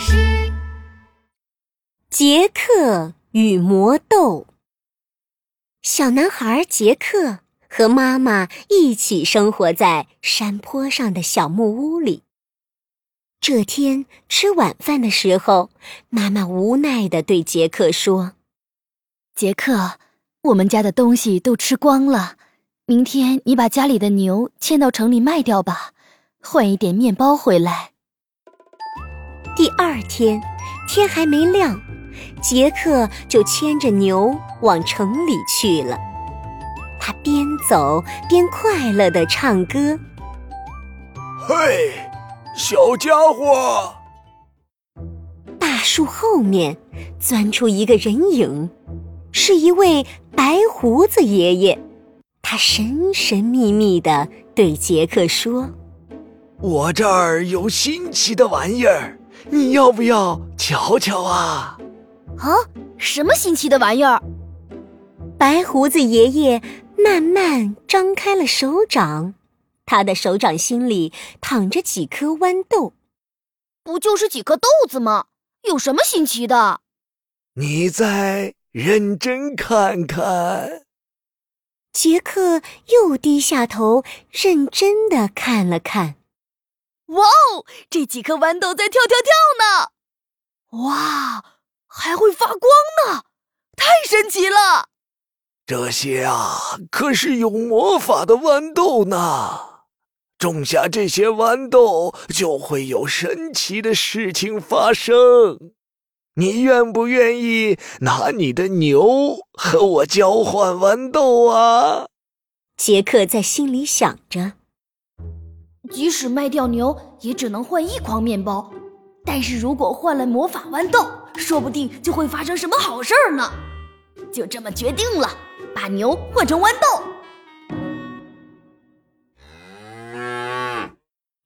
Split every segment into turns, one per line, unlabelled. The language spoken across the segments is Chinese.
诗。
杰克与魔豆。小男孩杰克和妈妈一起生活在山坡上的小木屋里。这天吃晚饭的时候，妈妈无奈的对杰克说：“
杰克，我们家的东西都吃光了，明天你把家里的牛牵到城里卖掉吧，换一点面包回来。”
第二天，天还没亮。杰克就牵着牛往城里去了。他边走边快乐地唱歌：“
嘿，小家伙！”
大树后面钻出一个人影，是一位白胡子爷爷。他神神秘秘地对杰克说：“
我这儿有新奇的玩意儿，你要不要瞧瞧啊？”
啊，什么新奇的玩意儿？
白胡子爷爷慢慢张开了手掌，他的手掌心里躺着几颗豌豆。
不就是几颗豆子吗？有什么新奇的？
你再认真看看。
杰克又低下头，认真的看了看。
哇哦，这几颗豌豆在跳跳跳呢！哇！还会发光呢，太神奇了！
这些啊，可是有魔法的豌豆呢。种下这些豌豆，就会有神奇的事情发生。你愿不愿意拿你的牛和我交换豌豆啊？
杰克在心里想着。
即使卖掉牛，也只能换一筐面包。但是如果换了魔法豌豆，说不定就会发生什么好事儿呢。就这么决定了，把牛换成豌豆。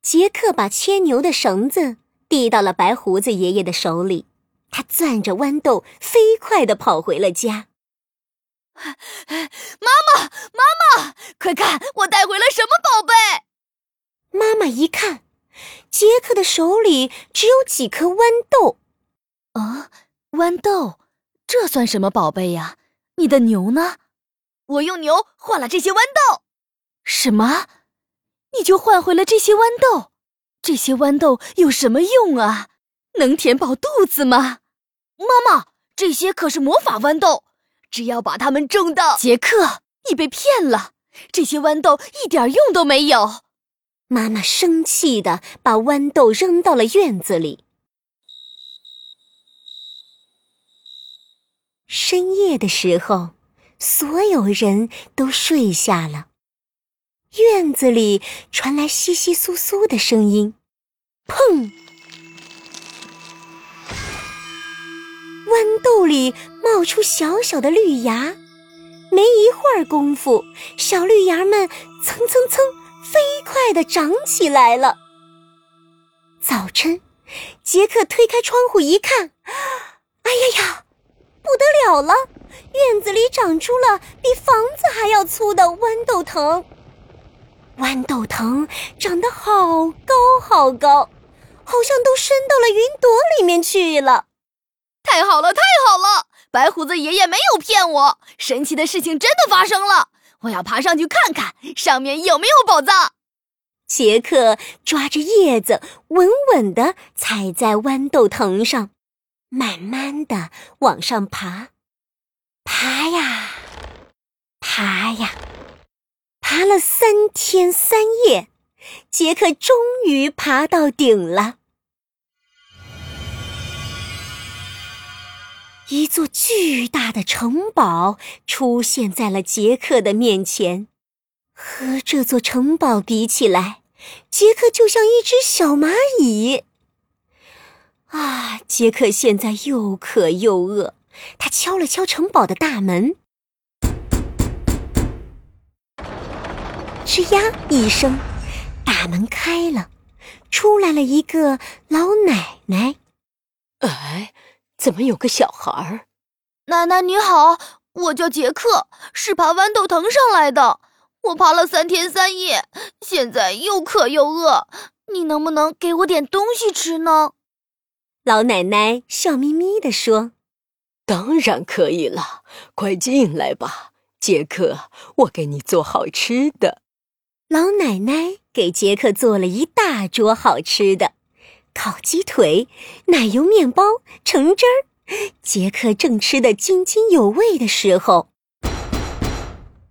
杰克把牵牛的绳子递到了白胡子爷爷的手里，他攥着豌豆，飞快的跑回了家。
妈妈，妈妈，快看，我带回了什么宝贝！
妈妈一看。杰克的手里只有几颗豌豆，
啊，豌豆，这算什么宝贝呀？你的牛呢？我用牛换了这些豌豆。什么？你就换回了这些豌豆？这些豌豆有什么用啊？能填饱肚子吗？妈妈，这些可是魔法豌豆，只要把它们种到……杰克，你被骗了，这些豌豆一点用都没有。
妈妈生气的把豌豆扔到了院子里。深夜的时候，所有人都睡下了，院子里传来窸窸窣窣的声音，砰！豌豆里冒出小小的绿芽，没一会儿功夫，小绿芽们蹭蹭蹭。飞快的长起来了。早晨，杰克推开窗户一看，哎呀呀，不得了了！院子里长出了比房子还要粗的豌豆藤。豌豆藤长得好高好高，好像都伸到了云朵里面去了。
太好了，太好了！白胡子爷爷没有骗我，神奇的事情真的发生了。我要爬上去看看，上面有没有宝藏。
杰克抓着叶子，稳稳地踩在豌豆藤上，慢慢地往上爬，爬呀，爬呀，爬了三天三夜，杰克终于爬到顶了。一座巨大的城堡出现在了杰克的面前，和这座城堡比起来，杰克就像一只小蚂蚁。啊！杰克现在又渴又饿，他敲了敲城堡的大门，吱呀一声，大门开了，出来了一个老奶奶。
哎。怎么有个小孩儿？
奶奶你好，我叫杰克，是爬豌豆藤上来的。我爬了三天三夜，现在又渴又饿，你能不能给我点东西吃呢？
老奶奶笑眯眯地说：“
当然可以了，快进来吧，杰克，我给你做好吃的。”
老奶奶给杰克做了一大桌好吃的，烤鸡腿、奶油面包、橙汁儿。杰克正吃得津津有味的时候，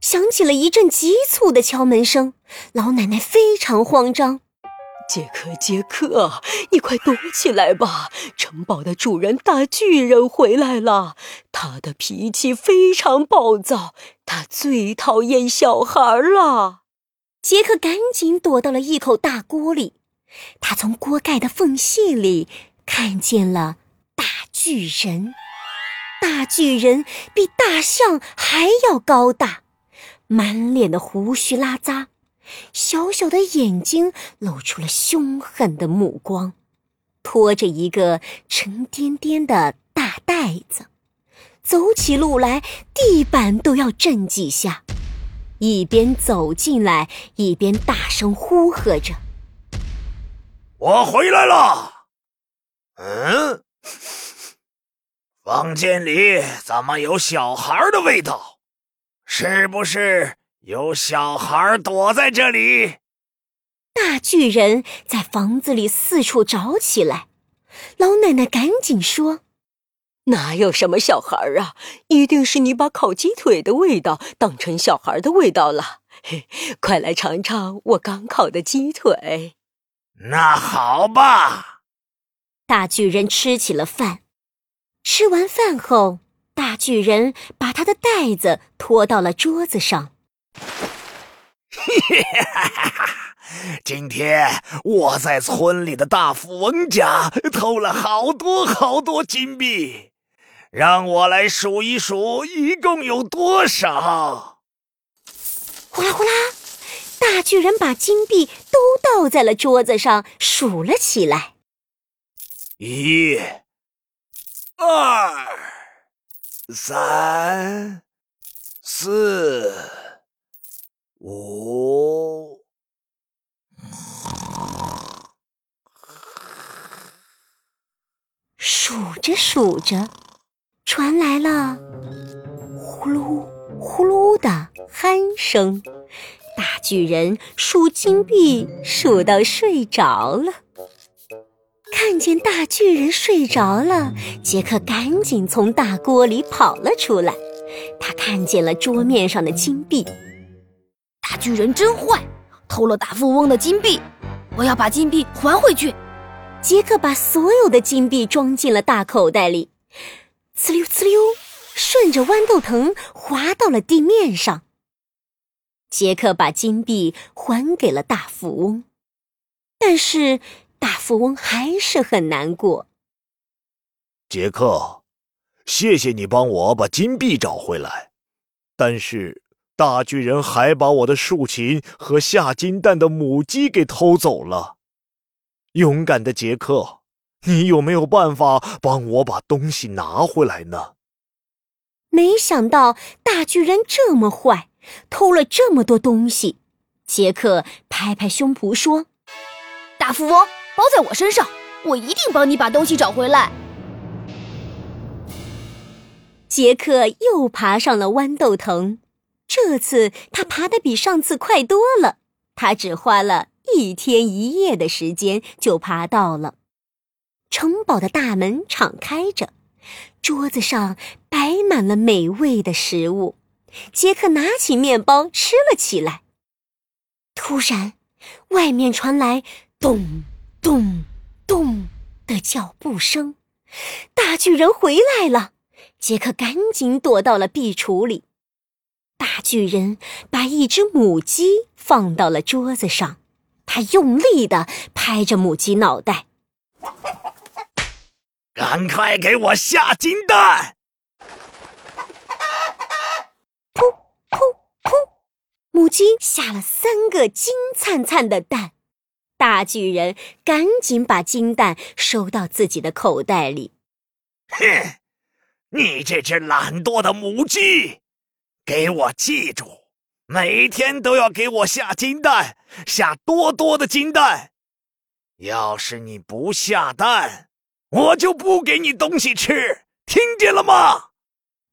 响起了一阵急促的敲门声。老奶奶非常慌张：“
杰克，杰克，你快躲起来吧！城堡的主人大巨人回来了，他的脾气非常暴躁，他最讨厌小孩了。”
杰克赶紧躲到了一口大锅里，他从锅盖的缝隙里看见了大。巨人，大巨人比大象还要高大，满脸的胡须拉碴，小小的眼睛露出了凶狠的目光，拖着一个沉甸甸的大袋子，走起路来地板都要震几下，一边走进来一边大声呼喝着：“
我回来了。”嗯。房间里怎么有小孩的味道？是不是有小孩躲在这里？
大巨人在房子里四处找起来。老奶奶赶紧说：“
哪有什么小孩啊？一定是你把烤鸡腿的味道当成小孩的味道了。嘿，快来尝尝我刚烤的鸡腿。”
那好吧。
大巨人吃起了饭。吃完饭后，大巨人把他的袋子拖到了桌子上。
今天我在村里的大富翁家偷了好多好多金币，让我来数一数，一共有多少？
呼啦呼啦，大巨人把金币都倒在了桌子上，数了起来。
一。二、三、四、五，
数着数着，传来了呼噜呼噜的鼾声。大巨人数金币，数到睡着了。看见大巨人睡着了，杰克赶紧从大锅里跑了出来。他看见了桌面上的金币。
大巨人真坏，偷了大富翁的金币。我要把金币还回去。
杰克把所有的金币装进了大口袋里，呲溜呲溜，顺着豌豆藤滑到了地面上。杰克把金币还给了大富翁，但是。大富翁还是很难过。
杰克，谢谢你帮我把金币找回来，但是大巨人还把我的竖琴和下金蛋的母鸡给偷走了。勇敢的杰克，你有没有办法帮我把东西拿回来呢？
没想到大巨人这么坏，偷了这么多东西。杰克拍拍胸脯说：“
大富翁。”包在我身上，我一定帮你把东西找回来。
杰克又爬上了豌豆藤，这次他爬得比上次快多了。他只花了一天一夜的时间就爬到了城堡的大门，敞开着，桌子上摆满了美味的食物。杰克拿起面包吃了起来。突然，外面传来咚。咚咚的脚步声，大巨人回来了。杰克赶紧躲到了壁橱里。大巨人把一只母鸡放到了桌子上，他用力的拍着母鸡脑袋：“
赶快给我下金蛋！”
母鸡下了三个金灿灿的蛋。大巨人赶紧把金蛋收到自己的口袋里。
哼，你这只懒惰的母鸡，给我记住，每天都要给我下金蛋，下多多的金蛋。要是你不下蛋，我就不给你东西吃，听见了吗？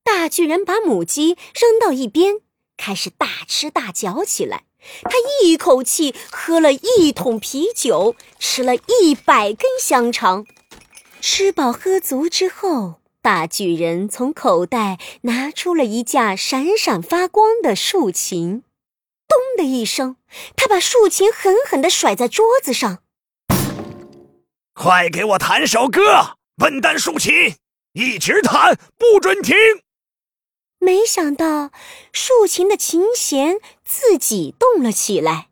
大巨人把母鸡扔到一边，开始大吃大嚼起来。他一口气喝了一桶啤酒，吃了一百根香肠。吃饱喝足之后，大巨人从口袋拿出了一架闪闪发光的竖琴。咚的一声，他把竖琴狠狠地甩在桌子上。
快给我弹首歌，笨蛋竖琴，一直弹，不准停！
没想到，竖琴的琴弦自己动了起来，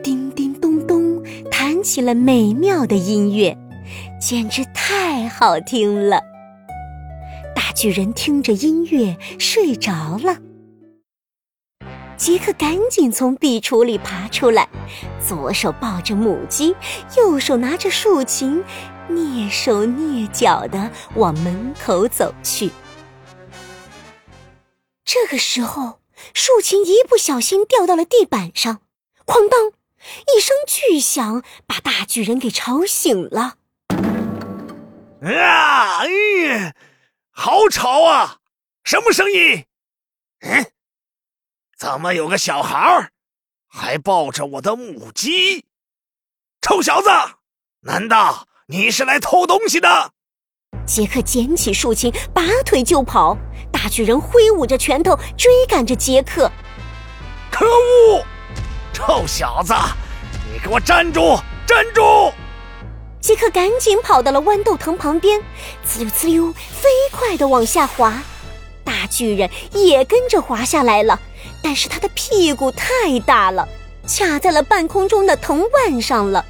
叮叮咚咚，弹起了美妙的音乐，简直太好听了。大巨人听着音乐睡着了。杰克赶紧从壁橱里爬出来，左手抱着母鸡，右手拿着竖琴，蹑手蹑脚地往门口走去。这个时候，竖琴一不小心掉到了地板上，哐当一声巨响，把大巨人给吵醒了。
啊！哎，好吵啊！什么声音？嗯，怎么有个小孩还抱着我的母鸡？臭小子，难道你是来偷东西的？
杰克捡起竖琴，拔腿就跑。大巨人挥舞着拳头追赶着杰克。
可恶！臭小子，你给我站住！站住！
杰克赶紧跑到了豌豆藤旁边，呲溜呲溜，飞快地往下滑。大巨人也跟着滑下来了，但是他的屁股太大了，卡在了半空中的藤蔓上了。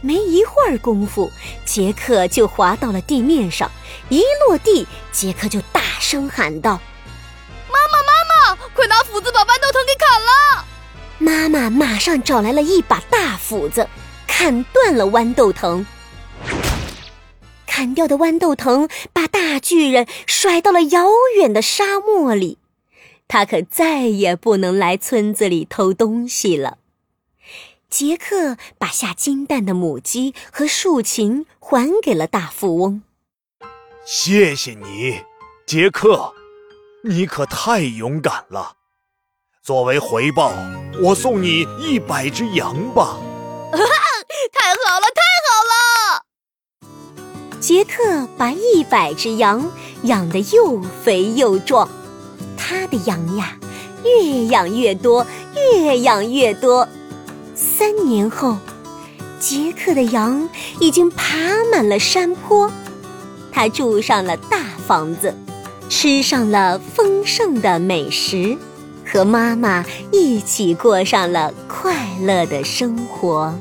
没一会儿功夫，杰克就滑到了地面上。一落地，杰克就大声喊道：“
妈妈，妈妈，快拿斧子把豌豆藤给砍了！”
妈妈马上找来了一把大斧子，砍断了豌豆藤。砍掉的豌豆藤把大巨人甩到了遥远的沙漠里，他可再也不能来村子里偷东西了。杰克把下金蛋的母鸡和竖琴还给了大富翁。
谢谢你，杰克，你可太勇敢了。作为回报，我送你一百只羊吧。
太好了，太好
了！杰克把一百只羊养得又肥又壮，他的羊呀，越养越多，越养越多。三年后，杰克的羊已经爬满了山坡，他住上了大房子，吃上了丰盛的美食，和妈妈一起过上了快乐的生活。